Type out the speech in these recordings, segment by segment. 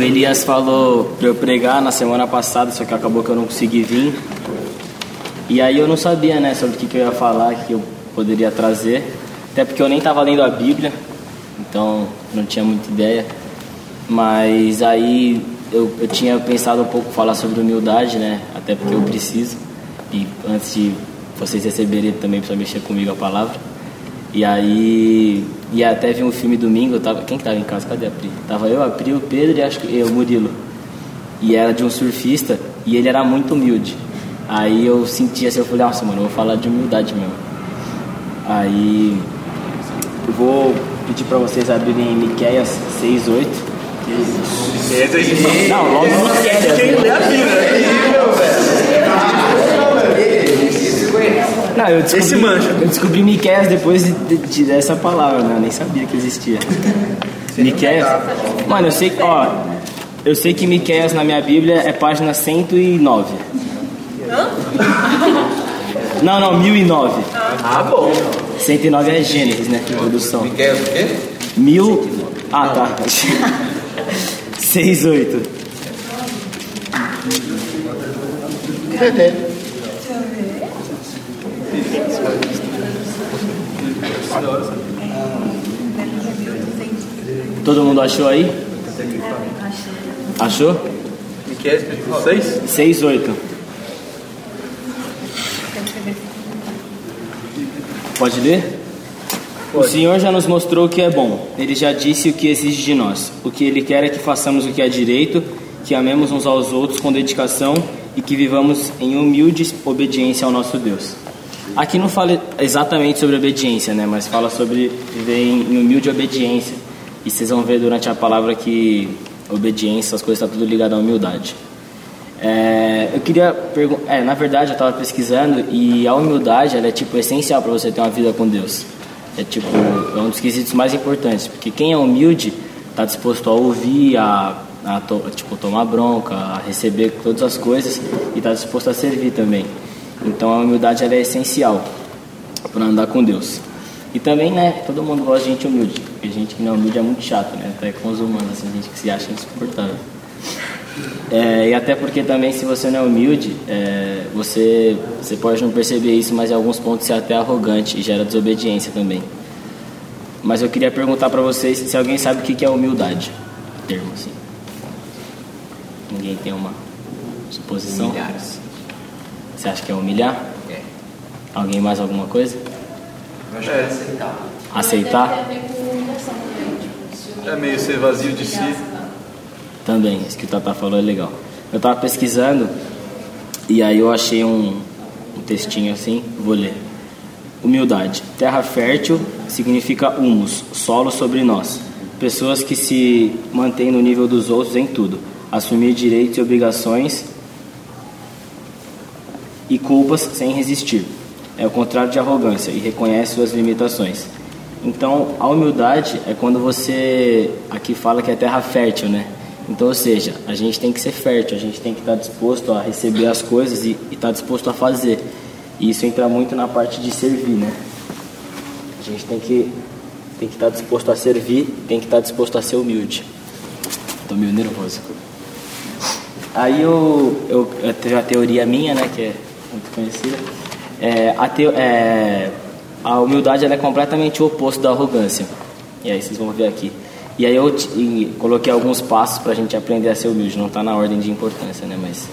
o Elias falou para eu pregar na semana passada, só que acabou que eu não consegui vir. E aí eu não sabia, né, sobre o que, que eu ia falar, que eu poderia trazer. Até porque eu nem estava lendo a Bíblia, então não tinha muita ideia. Mas aí eu, eu tinha pensado um pouco falar sobre humildade, né? Até porque eu preciso. E antes de vocês receberem também para mexer comigo a palavra. E aí, e até vi um filme domingo, eu tava, quem que tava em casa? Cadê a Pri? Tava eu, a Pri, o Pedro e acho que eu, o Murilo. E era de um surfista e ele era muito humilde. Aí eu senti assim, eu falei, nossa, mano, eu vou falar de humildade mesmo. Aí eu vou pedir para vocês abrirem Miqueias 6, 8. Não, logo Miqueias. Quem lê a Bíblia? Não, eu descobri, Esse mancha. Eu descobri Miqueias depois de, de, de dessa palavra, né? Eu nem sabia que existia. Miqueias? Mano, eu sei que, ó, eu sei que Miqueias na minha Bíblia é página 109. Não, não, 1009. Ah, bom. 109 é Gênesis, né? Introdução. Quer o quê? Mil. Ah, tá. 6, 8. Todo mundo achou aí? Achou? Miquel, 6? 6, 8. Pode ler? O Senhor já nos mostrou o que é bom. Ele já disse o que exige de nós. O que Ele quer é que façamos o que é direito, que amemos uns aos outros com dedicação e que vivamos em humilde obediência ao nosso Deus. Aqui não fala exatamente sobre obediência, né? Mas fala sobre viver em, humilde obediência. E vocês vão ver durante a palavra que obediência, as coisas estão tudo ligado à humildade. É, eu queria perguntar, é, na verdade eu estava pesquisando e a humildade ela é tipo essencial para você ter uma vida com Deus. É tipo é um dos quesitos mais importantes, porque quem é humilde está disposto a ouvir, a, a to, tipo tomar bronca, a receber todas as coisas e está disposto a servir também. Então a humildade é essencial para andar com Deus. E também, né, todo mundo gosta de gente humilde, porque gente que não é humilde é muito chato, né? Até com os humanos, assim, gente que se acha insuportável. É, e até porque também se você não é humilde, é, você, você pode não perceber isso, mas em alguns pontos você é até arrogante e gera desobediência também. Mas eu queria perguntar para vocês se alguém sabe o que é humildade, termo assim. Ninguém tem uma suposição? Milhares. Você acha que é humilhar? É. Alguém mais alguma coisa? Eu acho que é. Aceitar? Tem a ver com humilhação também, tipo, É meio ser vazio de si. Também, isso que o Tata falou é legal. Eu estava pesquisando e aí eu achei um, um textinho assim, vou ler. Humildade. Terra fértil significa humus, solo sobre nós. Pessoas que se mantêm no nível dos outros em tudo. Assumir direitos e obrigações e culpas sem resistir. É o contrário de arrogância e reconhece suas limitações. Então, a humildade é quando você aqui fala que é terra fértil, né? Então, ou seja, a gente tem que ser fértil, a gente tem que estar disposto a receber as coisas e estar disposto a fazer. E isso entra muito na parte de servir, né? A gente tem que tem que estar disposto a servir, tem que estar disposto a ser humilde. Tô meio nervoso. Aí eu, eu, eu tenho a teoria minha, né, que é muito conhecida. É, a, teo, é, a humildade é completamente o oposto da arrogância. E aí vocês vão ver aqui. E aí eu e coloquei alguns passos para a gente aprender a ser humilde. Não está na ordem de importância, né? Mas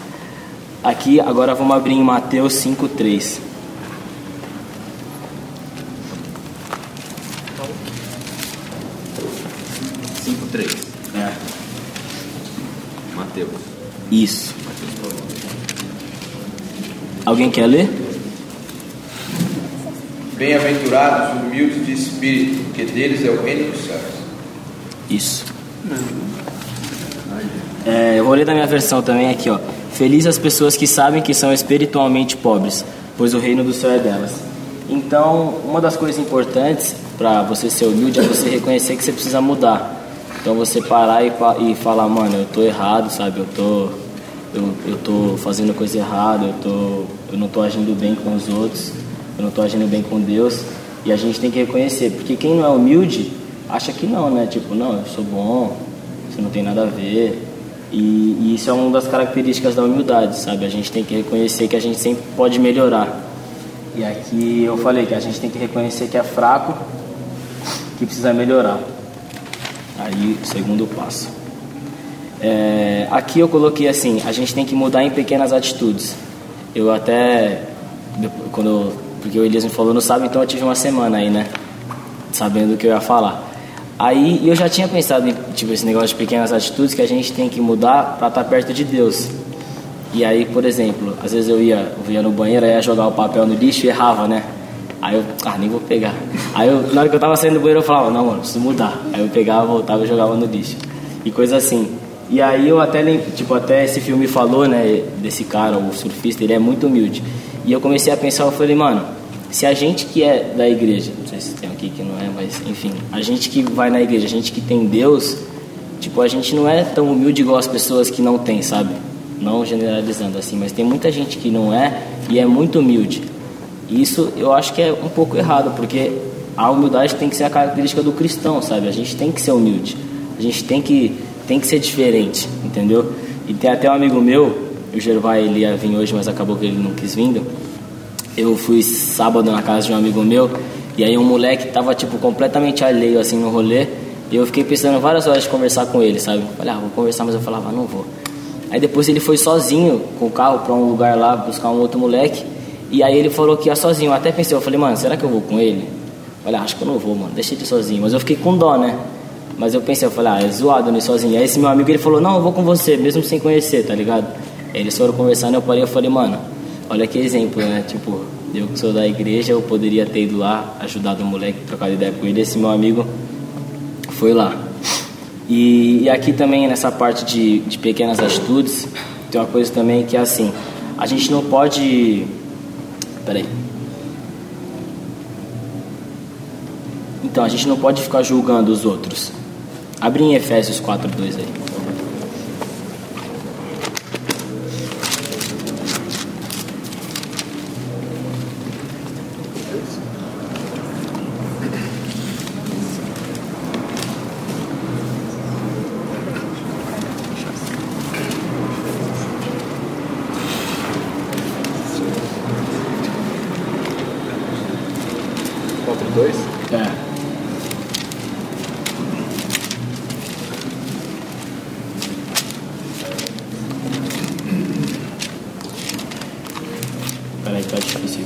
aqui agora vamos abrir em Mateus 5:3. Cinco, três. É. Mateus. Isso. Mateus falou. Alguém quer ler? Bem-aventurados os humildes de espírito, porque deles é o reino dos céus. Isso. É, eu vou ler da minha versão também aqui, ó. Feliz as pessoas que sabem que são espiritualmente pobres, pois o reino do céu é delas. Então, uma das coisas importantes para você ser humilde é você reconhecer que você precisa mudar. Então, você parar e, e falar, mano, eu tô errado, sabe? Eu tô, eu, eu tô fazendo coisa errada, eu, tô, eu não tô agindo bem com os outros, eu não tô agindo bem com Deus. E a gente tem que reconhecer, porque quem não é humilde acha que não, né? Tipo, não, eu sou bom, isso não tem nada a ver. E, e isso é uma das características da humildade, sabe? A gente tem que reconhecer que a gente sempre pode melhorar. E aqui eu falei que a gente tem que reconhecer que é fraco, que precisa melhorar. Aí, segundo passo. É, aqui eu coloquei assim: a gente tem que mudar em pequenas atitudes. Eu até, quando porque o Elias me falou, não sabe, então eu tive uma semana aí, né? Sabendo o que eu ia falar. Aí eu já tinha pensado em tipo, esse negócio de pequenas atitudes que a gente tem que mudar para estar tá perto de Deus. E aí, por exemplo, às vezes eu ia, eu ia no banheiro, ia jogar o papel no lixo e errava, né? Aí eu, ah, nem vou pegar. Aí eu, na hora que eu tava saindo do banheiro, eu falava, não, mano, preciso mudar. Aí eu pegava, voltava e jogava no lixo. E coisa assim. E aí eu até, tipo, até esse filme falou, né, desse cara, o surfista, ele é muito humilde. E eu comecei a pensar, eu falei, mano, se a gente que é da igreja, não sei se tem aqui que não é, mas enfim, a gente que vai na igreja, a gente que tem Deus, tipo, a gente não é tão humilde igual as pessoas que não tem, sabe? Não generalizando assim, mas tem muita gente que não é e é muito humilde. E isso eu acho que é um pouco errado, porque a humildade tem que ser a característica do cristão, sabe? A gente tem que ser humilde. A gente tem que tem que ser diferente, entendeu? E tem até um amigo meu, o Gervai, ele ia vir hoje, mas acabou que ele não quis vir. Eu fui sábado na casa de um amigo meu, e aí um moleque tava, tipo, completamente alheio, assim, no rolê, e eu fiquei pensando várias horas de conversar com ele, sabe? Falei, ah, vou conversar, mas eu falava, não vou. Aí depois ele foi sozinho com o carro para um lugar lá buscar um outro moleque, e aí ele falou que ia sozinho. Eu até pensei, eu falei, mano, será que eu vou com ele? Falei, ah, acho que eu não vou, mano, deixa ele sozinho. Mas eu fiquei com dó, né? Mas eu pensei, eu falei, ah, é zoado né, sozinho. Aí esse meu amigo ele falou, não, eu vou com você, mesmo sem conhecer, tá ligado? Eles foram conversando, eu parei eu falei, mano, olha que exemplo, né? Tipo, eu que sou da igreja, eu poderia ter ido lá, ajudado o moleque, trocado ideia com ele. Esse meu amigo foi lá. E, e aqui também, nessa parte de, de pequenas atitudes, tem uma coisa também que é assim: a gente não pode. Peraí. Então, a gente não pode ficar julgando os outros. Abre em Efésios 4, 2 aí. Quatro, dois. É. Peraí, tá difícil.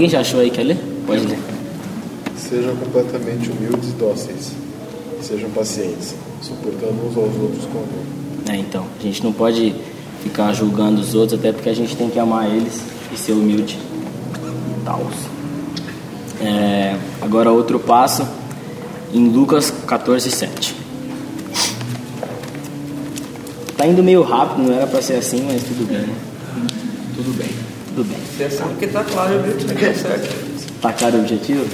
Alguém já achou aí? Quer ler? Pode ler. Sejam completamente humildes e dóceis. Sejam pacientes, suportando uns aos outros com amor. É, então, a gente não pode ficar julgando os outros, até porque a gente tem que amar eles e ser humilde. Taus. É, agora outro passo em Lucas 14, 7. Tá indo meio rápido, não era pra ser assim, mas tudo bem. né? Tudo bem. Tudo bem. Atenção, porque tá claro, viu? Tá tudo certo. Tá claro o objetivo?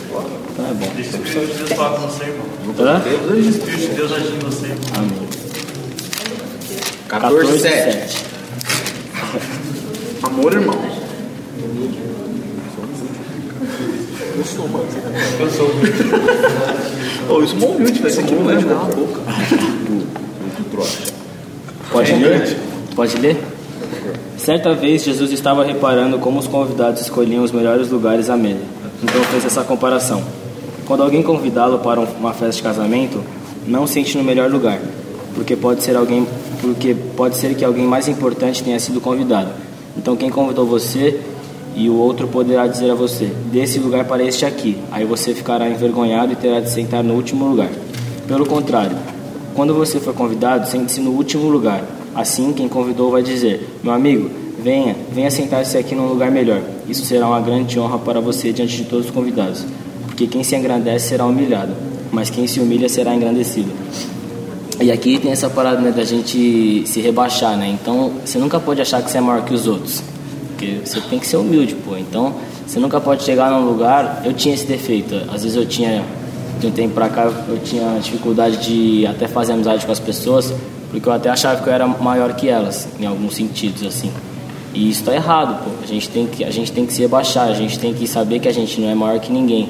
Então é bom. Deixa o Espírito de Deus falar com você, irmão. Hã? Deixa o Espírito de Deus agir em você. Amém. 14, 7. Amor, irmão. Eu sou Ô, isso é mó humilde, velho. Isso aqui não é de a boca. Pode ler? Pode ler? Certa vez Jesus estava reparando como os convidados escolhiam os melhores lugares à mesa. Então fez essa comparação. Quando alguém convidá-lo para um- uma festa de casamento, não sente no melhor lugar, porque pode ser alguém, porque pode ser que alguém mais importante tenha sido convidado. Então quem convidou você e o outro poderá dizer a você: "Desse lugar para este aqui". Aí você ficará envergonhado e terá de sentar no último lugar. Pelo contrário, quando você for convidado, sente-se no último lugar. Assim, quem convidou vai dizer: Meu amigo, venha, venha sentar-se aqui num lugar melhor. Isso será uma grande honra para você diante de todos os convidados. Porque quem se engrandece será humilhado, mas quem se humilha será engrandecido. E aqui tem essa parada né, da gente se rebaixar, né? Então, você nunca pode achar que você é maior que os outros. Porque você tem que ser humilde, pô. Então, você nunca pode chegar num lugar. Eu tinha esse defeito. Às vezes eu tinha, de um tempo pra cá, eu tinha dificuldade de até fazer amizade com as pessoas, porque eu até achava que eu era maior que elas, em alguns sentidos, assim. E isso tá errado, pô. A gente tem que, a gente tem que se rebaixar, a gente tem que saber que a gente não é maior que ninguém.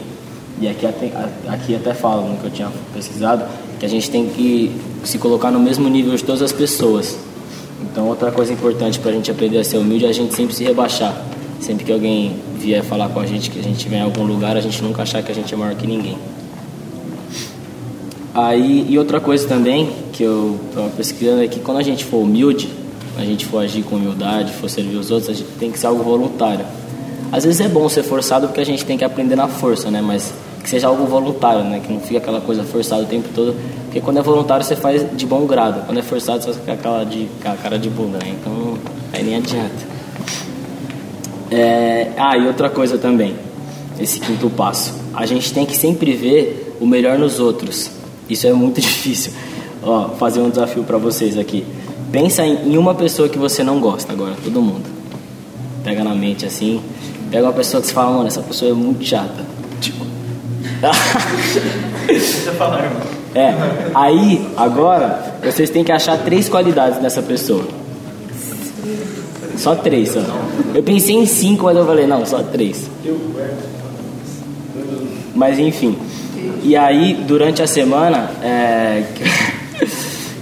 E aqui até, aqui até falo, no que eu tinha pesquisado, que a gente tem que se colocar no mesmo nível de todas as pessoas. Então, outra coisa importante para a gente aprender a ser humilde é a gente sempre se rebaixar. Sempre que alguém vier falar com a gente que a gente vem em algum lugar, a gente nunca achar que a gente é maior que ninguém. Aí, e outra coisa também que eu estava pesquisando é que quando a gente for humilde, a gente for agir com humildade, for servir os outros, a gente tem que ser algo voluntário. Às vezes é bom ser forçado porque a gente tem que aprender na força, né? Mas que seja algo voluntário, né? Que não fique aquela coisa forçada o tempo todo. Porque quando é voluntário você faz de bom grado. Quando é forçado você fica aquela de cara de bunda, né? Então aí nem adianta. É... Ah, e outra coisa também. Esse quinto passo. A gente tem que sempre ver o melhor nos outros. Isso é muito difícil. Ó, fazer um desafio para vocês aqui. Pensa em, uma pessoa que você não gosta agora, todo mundo. Pega na mente assim. Pega uma pessoa que você fala, mano, essa pessoa é muito chata. Tipo. Deixa eu falar, irmão. É, aí, agora, vocês têm que achar três qualidades nessa pessoa. Só três, só. Eu pensei em cinco, mas eu falei, não, só três. Mas enfim. E aí, durante a semana, é,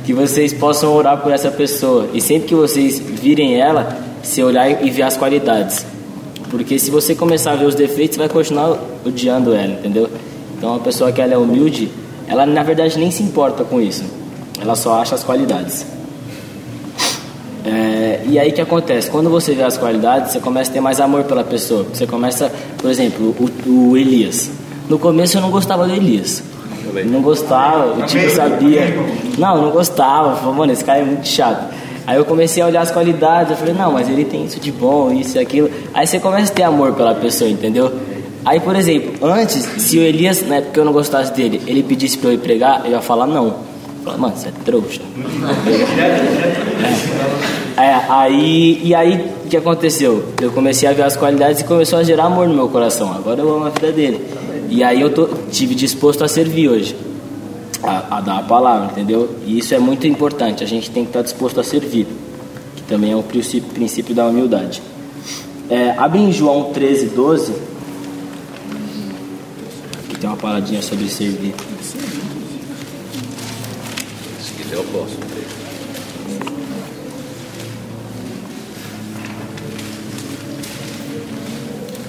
que vocês possam orar por essa pessoa. E sempre que vocês virem ela, se olhar e ver as qualidades. Porque se você começar a ver os defeitos, vai continuar odiando ela, entendeu? Então, uma pessoa que ela é humilde, ela na verdade nem se importa com isso. Ela só acha as qualidades. É, e aí que acontece? Quando você vê as qualidades, você começa a ter mais amor pela pessoa. Você começa, por exemplo, o, o Elias. No começo eu não gostava do Elias. Não gostava, o time sabia. Não, não gostava. Falei, mano, esse cara é muito chato. Aí eu comecei a olhar as qualidades, eu falei, não, mas ele tem isso de bom, isso e aquilo. Aí você começa a ter amor pela pessoa, entendeu? Aí, por exemplo, antes, se o Elias, na época eu não gostasse dele, ele pedisse pra eu ir pregar, eu ia falar não. Eu falava, mano, você é trouxa. É, aí, e aí, o que aconteceu? Eu comecei a ver as qualidades e começou a gerar amor no meu coração. Agora eu amo a vida dele. E aí eu tô, tive disposto a servir hoje. A, a, dar a palavra, entendeu? E isso é muito importante, a gente tem que estar disposto a servir, que também é o princípio, princípio da humildade. É, abre em João 13, 12, que tem uma paradinha sobre servir. Se quiser, eu posso.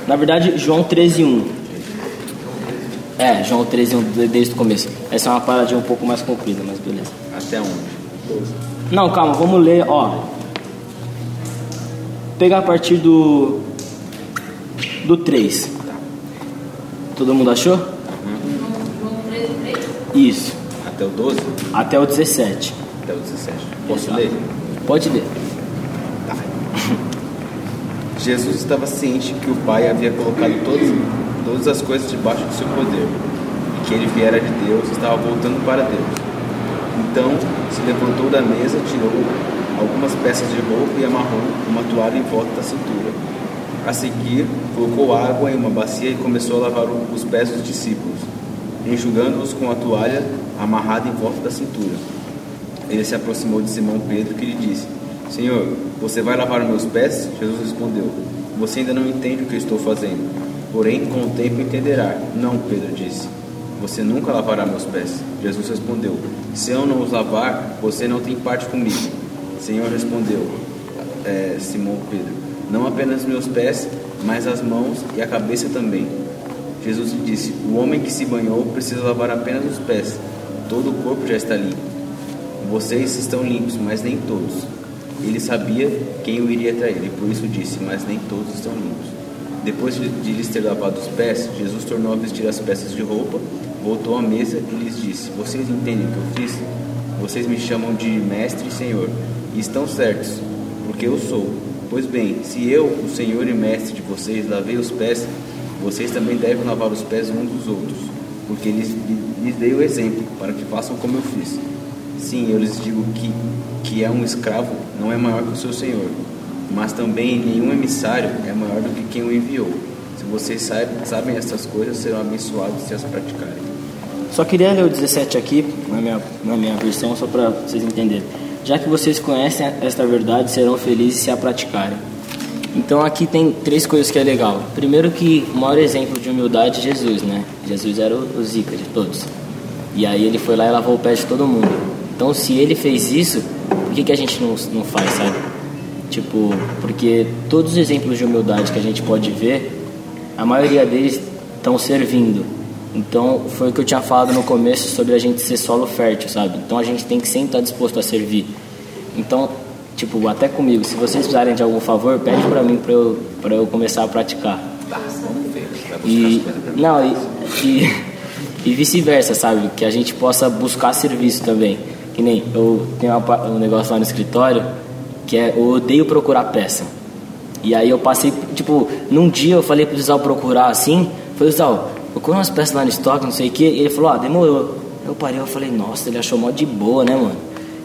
Na verdade, João 13, 1. É, João 13, 1, desde o começo. Essa é uma paradinha um pouco mais comprida, mas beleza. Até onde? Não, calma, vamos ler, ó. Pegar a partir do. do 3. Todo mundo achou? João 13, 3. Isso. Até o 12? Até o 17. Até o 17. Posso Exato. ler? Pode ler. Jesus estava ciente que o Pai havia colocado todas, todas as coisas debaixo do seu poder e que ele viera de Deus e estava voltando para Deus. Então se levantou da mesa, tirou algumas peças de roupa e amarrou uma toalha em volta da cintura. A seguir, colocou água em uma bacia e começou a lavar os pés dos discípulos, enxugando-os com a toalha amarrada em volta da cintura. Ele se aproximou de Simão Pedro que lhe disse: Senhor, você vai lavar meus pés? Jesus respondeu: Você ainda não entende o que eu estou fazendo. Porém, com o tempo entenderá. Não, Pedro disse: Você nunca lavará meus pés. Jesus respondeu: Se eu não os lavar, você não tem parte comigo. Senhor respondeu: é, Simão Pedro: Não apenas meus pés, mas as mãos e a cabeça também. Jesus lhe disse: O homem que se banhou precisa lavar apenas os pés. Todo o corpo já está limpo. Vocês estão limpos, mas nem todos. Ele sabia quem o iria trair, e por isso disse: Mas nem todos estão limpos. Depois de lhes ter lavado os pés, Jesus tornou a vestir as peças de roupa, voltou à mesa e lhes disse: Vocês entendem o que eu fiz? Vocês me chamam de mestre e senhor, e estão certos, porque eu sou. Pois bem, se eu, o senhor e mestre de vocês, lavei os pés, vocês também devem lavar os pés uns dos outros, porque lhes, lhes dei o exemplo, para que façam como eu fiz. Sim, eu lhes digo que, que é um escravo não é maior que o seu senhor, mas também nenhum emissário é maior do que quem o enviou. Se vocês sabem, essas coisas, serão abençoados se as praticarem. Só queria ler o 17 aqui, na minha, na minha versão, só para vocês entenderem. Já que vocês conhecem esta verdade, serão felizes se a praticarem. Então aqui tem três coisas que é legal. Primeiro que o maior exemplo de humildade é Jesus, né? Jesus era o zica de todos. E aí ele foi lá e lavou o pé de todo mundo. Então, se ele fez isso, por que, que a gente não, não faz, sabe? Tipo, porque todos os exemplos de humildade que a gente pode ver, a maioria deles estão servindo. Então, foi o que eu tinha falado no começo sobre a gente ser solo fértil, sabe? Então, a gente tem que sempre estar disposto a servir. Então, tipo, até comigo, se vocês precisarem de algum favor, pede pra mim pra eu, pra eu começar a praticar. E, não, e, e, e vice-versa, sabe? Que a gente possa buscar serviço também. Que nem eu tenho um negócio lá no escritório que é eu odeio procurar peça. E aí eu passei, tipo, num dia eu falei pro Zizal procurar assim, falei, Zizal, procura umas peças lá no estoque, não sei o que, e ele falou, ah, demorou. Eu parei, eu falei, nossa, ele achou mó de boa, né, mano?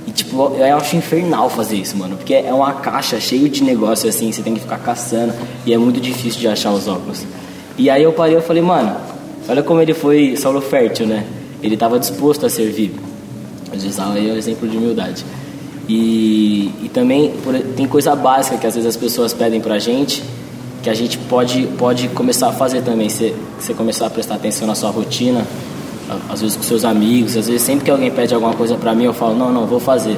E tipo, eu acho infernal fazer isso, mano, porque é uma caixa cheia de negócio assim, você tem que ficar caçando, e é muito difícil de achar os óculos. E aí eu parei, eu falei, mano, olha como ele foi solo fértil, né? Ele estava disposto a servir. O Zizal aí é um exemplo de humildade. E, e também por, tem coisa básica que às vezes as pessoas pedem pra gente que a gente pode, pode começar a fazer também. Você, você começar a prestar atenção na sua rotina, às vezes com seus amigos, às vezes sempre que alguém pede alguma coisa pra mim, eu falo, não, não, vou fazer.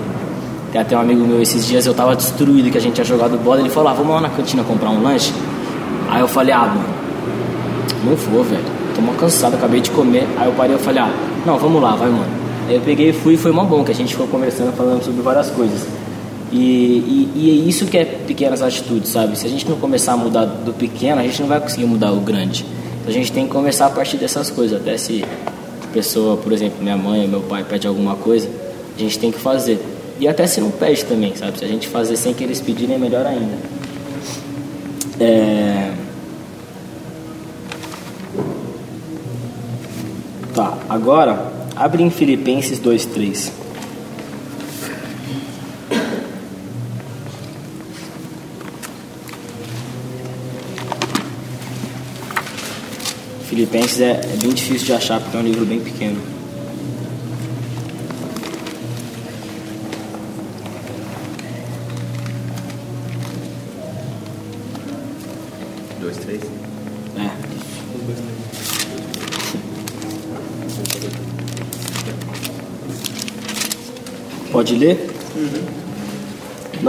Tem até um amigo meu esses dias, eu tava destruído que a gente tinha jogado bola, ele falou, ah, vamos lá na cantina comprar um lanche. Aí eu falei, ah, mano, não vou, velho. Tô mó cansado, acabei de comer. Aí eu parei e falei, ah, não, vamos lá, vai, mano. Eu peguei e fui foi mó bom, que a gente ficou conversando, falando sobre várias coisas. E, e, e é isso que é pequenas atitudes, sabe? Se a gente não começar a mudar do pequeno, a gente não vai conseguir mudar o grande. Então a gente tem que começar a partir dessas coisas. Até se a pessoa, por exemplo, minha mãe meu pai pede alguma coisa, a gente tem que fazer. E até se não pede também, sabe? Se a gente fazer sem que eles pedirem, é melhor ainda. É... Tá, agora abre em Filipenses 2:3. Filipenses é, é bem difícil de achar porque é um livro bem pequeno.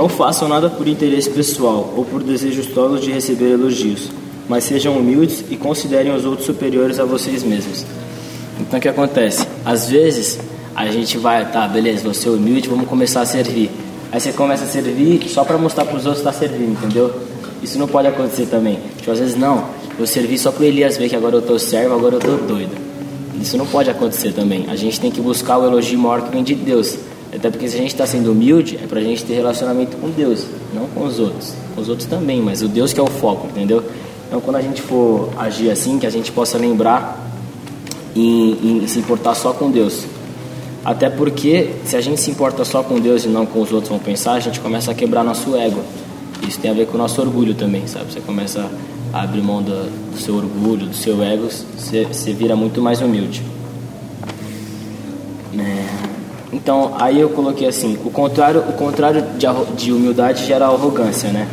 Não façam nada por interesse pessoal ou por desejos tolos de receber elogios, mas sejam humildes e considerem os outros superiores a vocês mesmos. Então o que acontece? Às vezes a gente vai, tá, beleza, vou ser humilde, vamos começar a servir. Aí você começa a servir só para mostrar para os outros que está servindo, entendeu? Isso não pode acontecer também. Tipo, às vezes não, eu servi só para Elias ver que agora eu tô servo, agora eu tô doido. Isso não pode acontecer também. A gente tem que buscar o elogio maior que vem de Deus. Até porque se a gente está sendo humilde, é para a gente ter relacionamento com Deus, não com os outros. Com os outros também, mas o Deus que é o foco, entendeu? Então quando a gente for agir assim, que a gente possa lembrar em, em se importar só com Deus. Até porque se a gente se importa só com Deus e não com os outros vão pensar, a gente começa a quebrar nosso ego. Isso tem a ver com o nosso orgulho também, sabe? Você começa a abrir mão do, do seu orgulho, do seu ego, você, você vira muito mais humilde. É, Então, aí eu coloquei assim, o contrário, o contrário de, de humildade gera arrogância, né?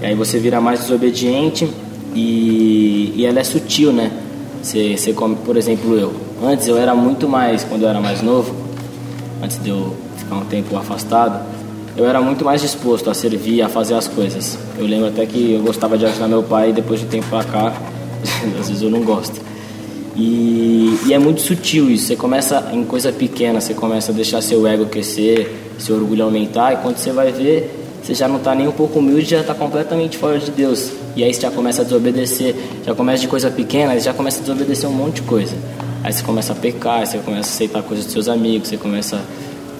E aí você vira mais desobediente e, e ela é sutil, né? Você, você come, por exemplo, eu. Antes eu era muito mais, quando eu era mais novo, antes de eu ficar um tempo afastado, eu era muito mais disposto a servir, a fazer as coisas. Eu lembro até que eu gostava de ajudar meu pai e depois de um tempo pra cá, às vezes eu não gosto. E, e é muito sutil isso. Você começa em coisa pequena, você começa a deixar seu ego crescer, seu orgulho aumentar, e quando você vai ver, você já não está nem um pouco humilde, já está completamente fora de Deus. E aí você já começa a desobedecer, já começa de coisa pequena, já começa a desobedecer um monte de coisa. Aí você começa a pecar, você começa a aceitar coisas dos seus amigos, você começa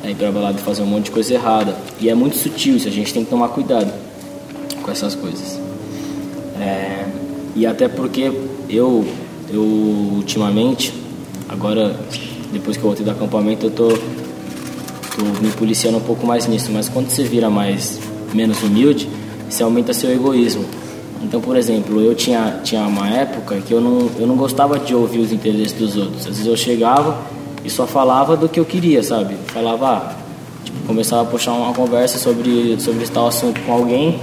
a ir pra balada e fazer um monte de coisa errada. E é muito sutil isso, a gente tem que tomar cuidado com essas coisas. É, e até porque eu, eu ultimamente, agora depois que eu voltei do acampamento, eu tô, tô me policiando um pouco mais nisso. Mas quando você vira mais menos humilde, você aumenta seu egoísmo. Então, por exemplo, eu tinha, tinha uma época que eu não, eu não gostava de ouvir os interesses dos outros. Às vezes eu chegava e só falava do que eu queria, sabe? Falava, ah, tipo, começava a puxar uma conversa sobre, sobre tal assunto com alguém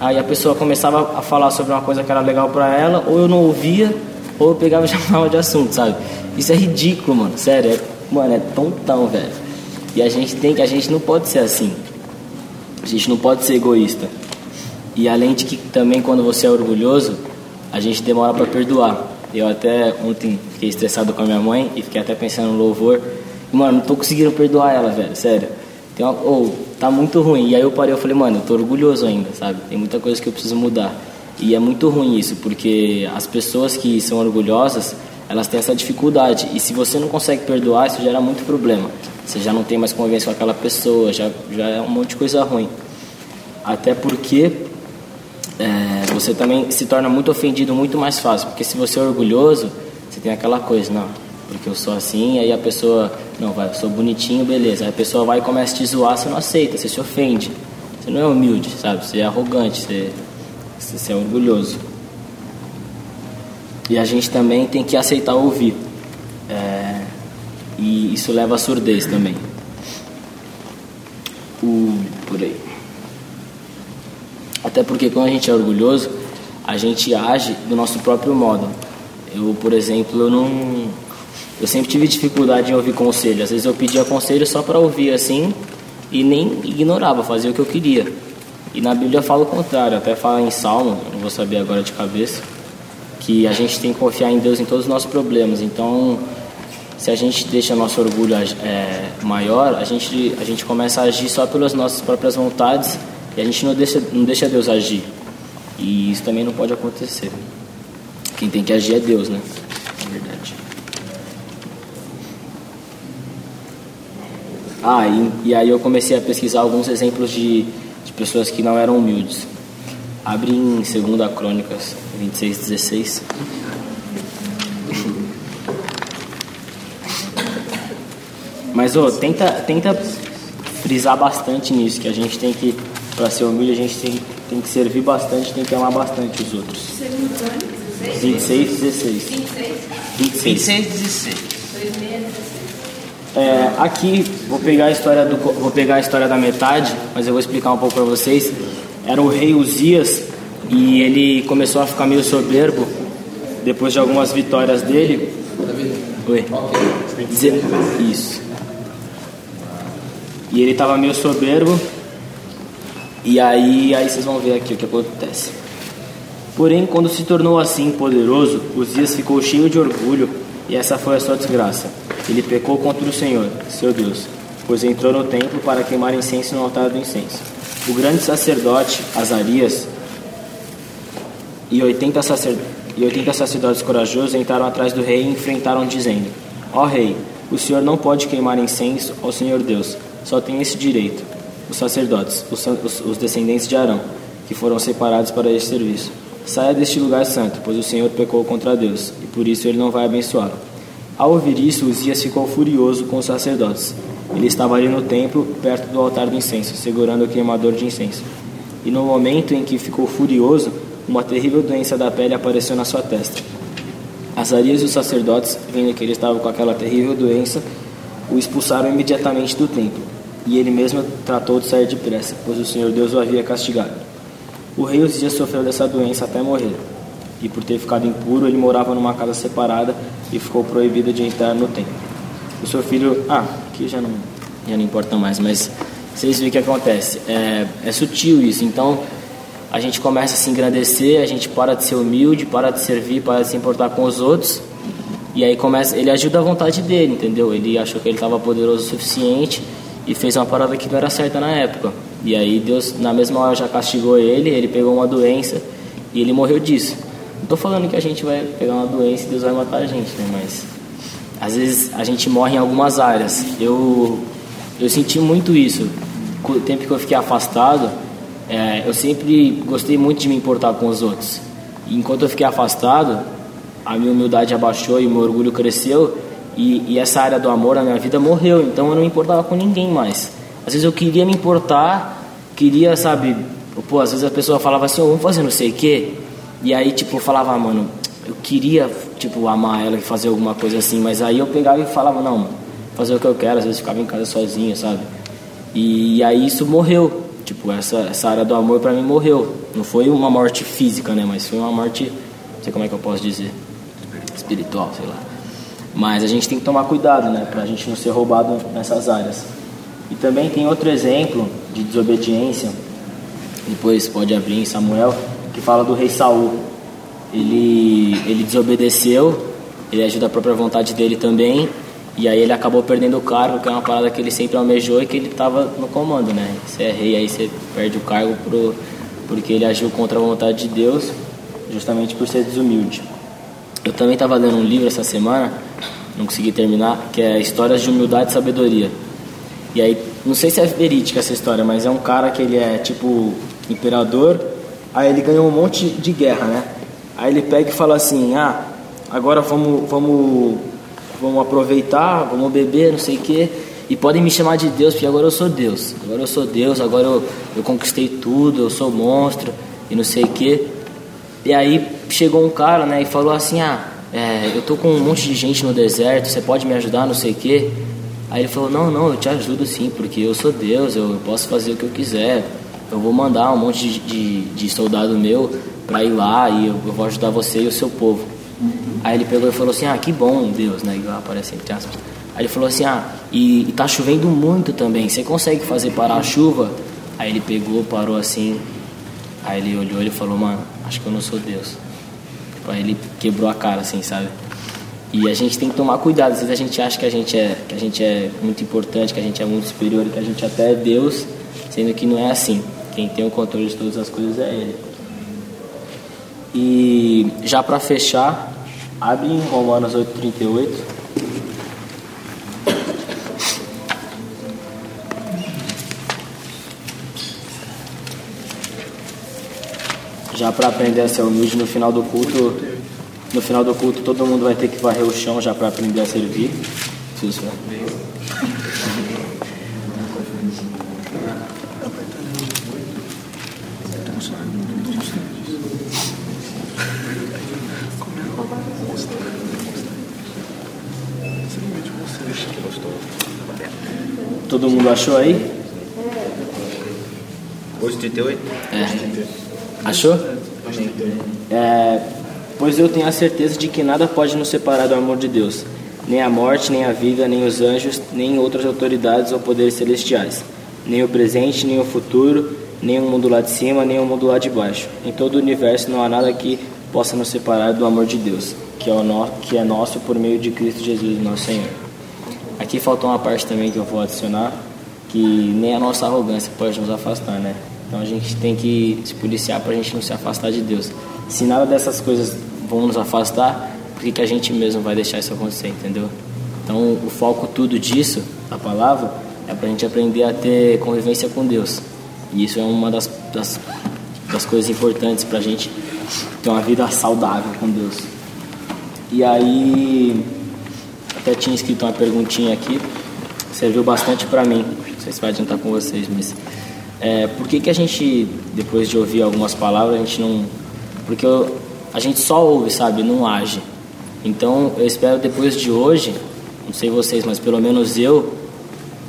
Aí a pessoa começava a falar sobre uma coisa que era legal pra ela, ou eu não ouvia, ou eu pegava e chamava de assunto, sabe? Isso é ridículo, mano. Sério, é, mano, é tontão, velho. E a gente tem que, a gente não pode ser assim. A gente não pode ser egoísta. E além de que também quando você é orgulhoso, a gente demora para perdoar. Eu até ontem fiquei estressado com a minha mãe e fiquei até pensando no louvor. Mano, não tô conseguindo perdoar ela, velho, sério. Tem uma, oh, tá muito ruim. E aí eu parei, eu falei, mano, eu tô orgulhoso ainda, sabe? Tem muita coisa que eu preciso mudar. E é muito ruim isso, porque as pessoas que são orgulhosas, elas têm essa dificuldade. E se você não consegue perdoar, isso gera muito problema. Você já não tem mais convivência com aquela pessoa, já, já é um monte de coisa ruim. Até porque é, você também se torna muito ofendido muito mais fácil. Porque se você é orgulhoso, você tem aquela coisa, não, porque eu sou assim, aí a pessoa, não, vai, eu sou bonitinho, beleza. Aí a pessoa vai e começa a te zoar, você não aceita, você se ofende. Você não é humilde, sabe? Você é arrogante, você, você é orgulhoso. E a gente também tem que aceitar ouvir. É, e isso leva à surdez também. O, por aí. Até porque quando a gente é orgulhoso, a gente age do nosso próprio modo. Eu, por exemplo, eu não eu sempre tive dificuldade em ouvir conselho. Às vezes eu pedia conselho só para ouvir assim e nem ignorava, fazia o que eu queria. E na Bíblia fala o contrário, até fala em Salmo, não vou saber agora de cabeça, que a gente tem que confiar em Deus em todos os nossos problemas. Então, se a gente deixa nosso orgulho é, maior, a gente, a gente começa a agir só pelas nossas próprias vontades e a gente não deixa, não deixa Deus agir. E isso também não pode acontecer. Quem tem que agir é Deus, né? É verdade. Ah, e, e aí eu comecei a pesquisar alguns exemplos de, pessoas que não eram humildes. Abre em 2 Crônicas 26, 16. Mas, ô, tenta, tenta frisar bastante nisso, que a gente tem que, para ser humilde, a gente tem, tem que servir bastante, tem que amar bastante os outros. 26, 16. 26. 26, 16. É, aqui vou pegar a história do vou pegar a história da metade, mas eu vou explicar um pouco para vocês. Era o rei Uzias e ele começou a ficar meio soberbo depois de algumas vitórias dele. Oi. Dizer- Isso. E ele estava meio soberbo. E aí, aí vocês vão ver aqui o que acontece. Porém, quando se tornou assim poderoso, Uzias ficou cheio de orgulho, e essa foi a sua desgraça. Ele pecou contra o Senhor, seu Deus, pois entrou no templo para queimar incenso no altar do incenso. O grande sacerdote, Azarias, e 80, sacer... e 80 sacerdotes corajosos entraram atrás do rei e enfrentaram, dizendo: Ó rei, o senhor não pode queimar incenso ao Senhor Deus, só tem esse direito. Os sacerdotes, os, os- descendentes de Arão, que foram separados para esse serviço. Saia deste lugar santo, pois o Senhor pecou contra Deus, e por isso ele não vai abençoá-lo. Ao ouvir isso, Uzias ficou furioso com os sacerdotes. Ele estava ali no templo, perto do altar do incenso, segurando o queimador de incenso. E no momento em que ficou furioso, uma terrível doença da pele apareceu na sua testa. Azarias e os sacerdotes, vendo que ele estava com aquela terrível doença, o expulsaram imediatamente do templo. E ele mesmo tratou de sair depressa, pois o Senhor Deus o havia castigado. O rei Uzias sofreu dessa doença até morrer. E por ter ficado impuro, ele morava numa casa separada e ficou proibido de entrar no templo. O seu filho. Ah, aqui já não, já não importa mais, mas vocês veem o que acontece. É, é sutil isso. Então, a gente começa a se engrandecer, a gente para de ser humilde, para de servir, para de se importar com os outros. E aí começa, ele ajuda a vontade dele, entendeu? Ele achou que ele estava poderoso o suficiente e fez uma parada que não era certa na época. E aí Deus, na mesma hora, já castigou ele, ele pegou uma doença e ele morreu disso. Não tô falando que a gente vai pegar uma doença e Deus vai matar a gente, né? Mas às vezes a gente morre em algumas áreas. Eu, eu senti muito isso. O tempo que eu fiquei afastado, é, eu sempre gostei muito de me importar com os outros. E enquanto eu fiquei afastado, a minha humildade abaixou e o meu orgulho cresceu. E, e essa área do amor na minha vida morreu. Então eu não me importava com ninguém mais. Às vezes eu queria me importar, queria, sabe... Pô, às vezes a pessoa falava assim, oh, vamos fazer não sei o quê. E aí, tipo, eu falava, ah, mano, eu queria, tipo, amar ela e fazer alguma coisa assim, mas aí eu pegava e falava, não, fazer o que eu quero, às vezes ficava em casa sozinho, sabe? E aí isso morreu, tipo, essa, essa área do amor pra mim morreu. Não foi uma morte física, né, mas foi uma morte, não sei como é que eu posso dizer, espiritual, sei lá. Mas a gente tem que tomar cuidado, né, pra gente não ser roubado nessas áreas. E também tem outro exemplo de desobediência, depois pode abrir em Samuel, que fala do rei Saul. Ele, ele desobedeceu, ele agiu da própria vontade dele também, e aí ele acabou perdendo o cargo, que é uma parada que ele sempre almejou e que ele estava no comando, né? Você é rei, aí você perde o cargo pro, porque ele agiu contra a vontade de Deus, justamente por ser desumilde. Eu também estava lendo um livro essa semana, não consegui terminar, que é Histórias de Humildade e Sabedoria. E aí, não sei se é verídica essa história, mas é um cara que ele é tipo imperador, aí ele ganhou um monte de guerra, né? Aí ele pega e fala assim: "Ah, agora vamos vamos vamos aproveitar, vamos beber, não sei o quê, e podem me chamar de Deus, porque agora eu sou Deus. Agora eu sou Deus, agora eu, eu conquistei tudo, eu sou monstro e não sei o quê". E aí chegou um cara, né, e falou assim: "Ah, é, eu tô com um monte de gente no deserto, você pode me ajudar, não sei o quê". Aí ele falou: Não, não, eu te ajudo sim, porque eu sou Deus, eu posso fazer o que eu quiser. Eu vou mandar um monte de, de, de soldado meu para ir lá e eu, eu, vou ajudar você e o seu povo. Aí ele pegou e falou assim: Ah, que bom, Deus, né? Igual aparece entre aspas. Aí ele falou assim: Ah, e, e tá chovendo muito também, você consegue fazer parar a chuva? Aí ele pegou, parou assim. Aí ele olhou e falou: Mano, acho que eu não sou Deus. Tipo, aí ele quebrou a cara assim, sabe? E a gente tem que tomar cuidado. Às vezes a gente acha que a gente é, que a gente é muito importante, que a gente é muito superior, que a gente até é Deus, sendo que não é assim. Quem tem o controle de todas as coisas é Ele. E já para fechar, abre em Romanos 8:38. Já para aprender a ser humilde no final do culto, no final do culto, todo mundo vai ter que varrer o chão já para aprender a servir. Isso, Todo mundo achou aí? 8,38? É. Achou? É, pois eu tenho a certeza de que nada pode nos separar do amor de Deus, nem a morte, nem a vida, nem os anjos, nem outras autoridades ou poderes celestiais, nem o presente, nem o futuro, nem o mundo lá de cima, nem o mundo lá de baixo. Em todo o universo não há nada que possa nos separar do amor de Deus, que é, o no, que é nosso por meio de Cristo Jesus, nosso Senhor. Aqui faltou uma parte também que eu vou adicionar, que nem a nossa arrogância pode nos afastar, né? Então a gente tem que se policiar para a gente não se afastar de Deus. Se nada dessas coisas vão nos afastar, por que, que a gente mesmo vai deixar isso acontecer, entendeu? Então o foco tudo disso, a palavra, é para a gente aprender a ter convivência com Deus. E isso é uma das, das, das coisas importantes para a gente ter uma vida saudável com Deus. E aí, até tinha escrito uma perguntinha aqui, serviu bastante para mim. Não sei se vai adiantar com vocês, mas é, por que, que a gente, depois de ouvir algumas palavras, a gente não. Porque eu, a gente só ouve, sabe? Não age. Então eu espero depois de hoje, não sei vocês, mas pelo menos eu,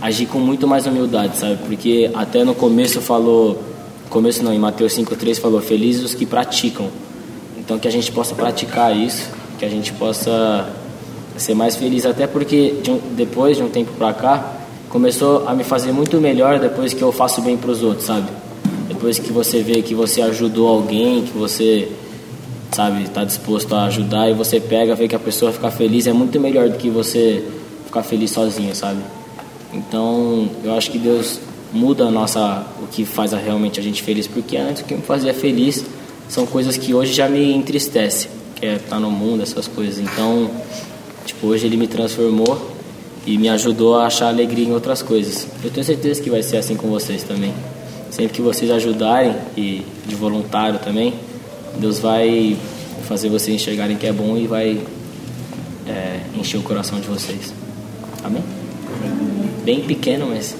agir com muito mais humildade, sabe? Porque até no começo falou. Começo não, em Mateus 5,3 falou: Felizes os que praticam. Então que a gente possa praticar isso, que a gente possa ser mais feliz, até porque de um, depois de um tempo pra cá começou a me fazer muito melhor depois que eu faço bem para os outros, sabe? Depois que você vê que você ajudou alguém, que você sabe está disposto a ajudar e você pega, vê que a pessoa fica feliz, é muito melhor do que você ficar feliz sozinho, sabe? Então eu acho que Deus muda a nossa o que faz realmente a gente feliz, porque antes o que me fazia feliz são coisas que hoje já me entristece, que é estar no mundo, essas coisas. Então, tipo, hoje ele me transformou e me ajudou a achar alegria em outras coisas. Eu tenho certeza que vai ser assim com vocês também. Sempre que vocês ajudarem e de voluntário também, Deus vai fazer vocês enxergarem que é bom e vai é, encher o coração de vocês. Amém? Bem pequeno, mas